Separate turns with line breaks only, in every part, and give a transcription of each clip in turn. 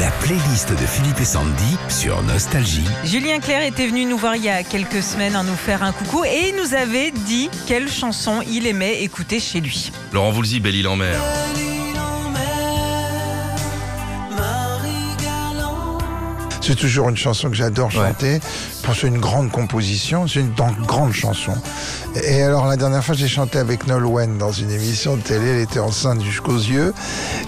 La playlist de Philippe et Sandy sur Nostalgie.
Julien Clerc était venu nous voir il y a quelques semaines à nous faire un coucou et il nous avait dit quelle chanson il aimait écouter chez lui.
Laurent Voulzy, Belle Île en mer.
C'est toujours une chanson que j'adore chanter. Pour c'est une grande composition, c'est une grande chanson. Et alors la dernière fois, j'ai chanté avec Nolwenn dans une émission de télé. Elle était enceinte jusqu'aux yeux,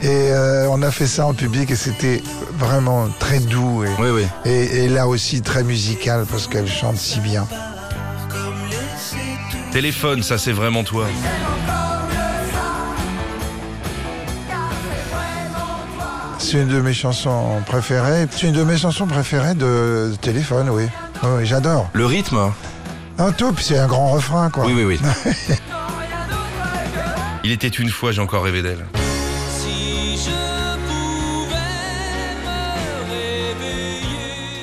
et euh, on a fait ça en public et c'était vraiment très doux et,
Oui, oui.
et, et là aussi très musical parce qu'elle chante si bien.
Téléphone, ça c'est vraiment toi.
C'est une de mes chansons préférées. C'est une de mes chansons préférées de, de téléphone, oui. Oui, oui, j'adore.
Le rythme
Un tout, puis c'est un grand refrain, quoi.
Oui, oui, oui. Il était une fois, j'ai encore rêvé d'elle.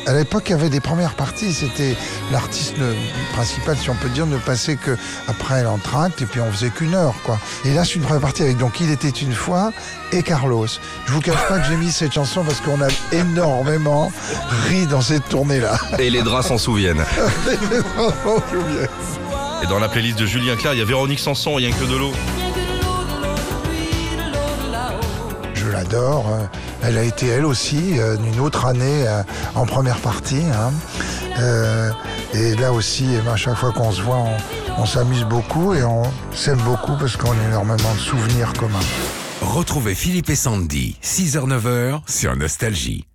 À l'époque, il y avait des premières parties. C'était l'artiste principal, si on peut dire, ne passait que après l'entracte et puis on faisait qu'une heure, quoi. Et là, c'est une première partie avec donc Il était une fois et Carlos. Je vous cache pas que j'ai mis cette chanson parce qu'on a énormément ri dans cette tournée-là.
Et les draps s'en souviennent. Et dans la playlist de Julien Clerc, il y a Véronique Sanson, rien que de l'eau.
Je l'adore. Elle a été elle aussi euh, une autre année euh, en première partie. hein. Euh, et là aussi, eh ben, à chaque fois qu'on se voit, on, on s'amuse beaucoup et on s'aime beaucoup parce qu'on a énormément de souvenirs communs.
Retrouvez Philippe et Sandy, 6h-9h sur Nostalgie.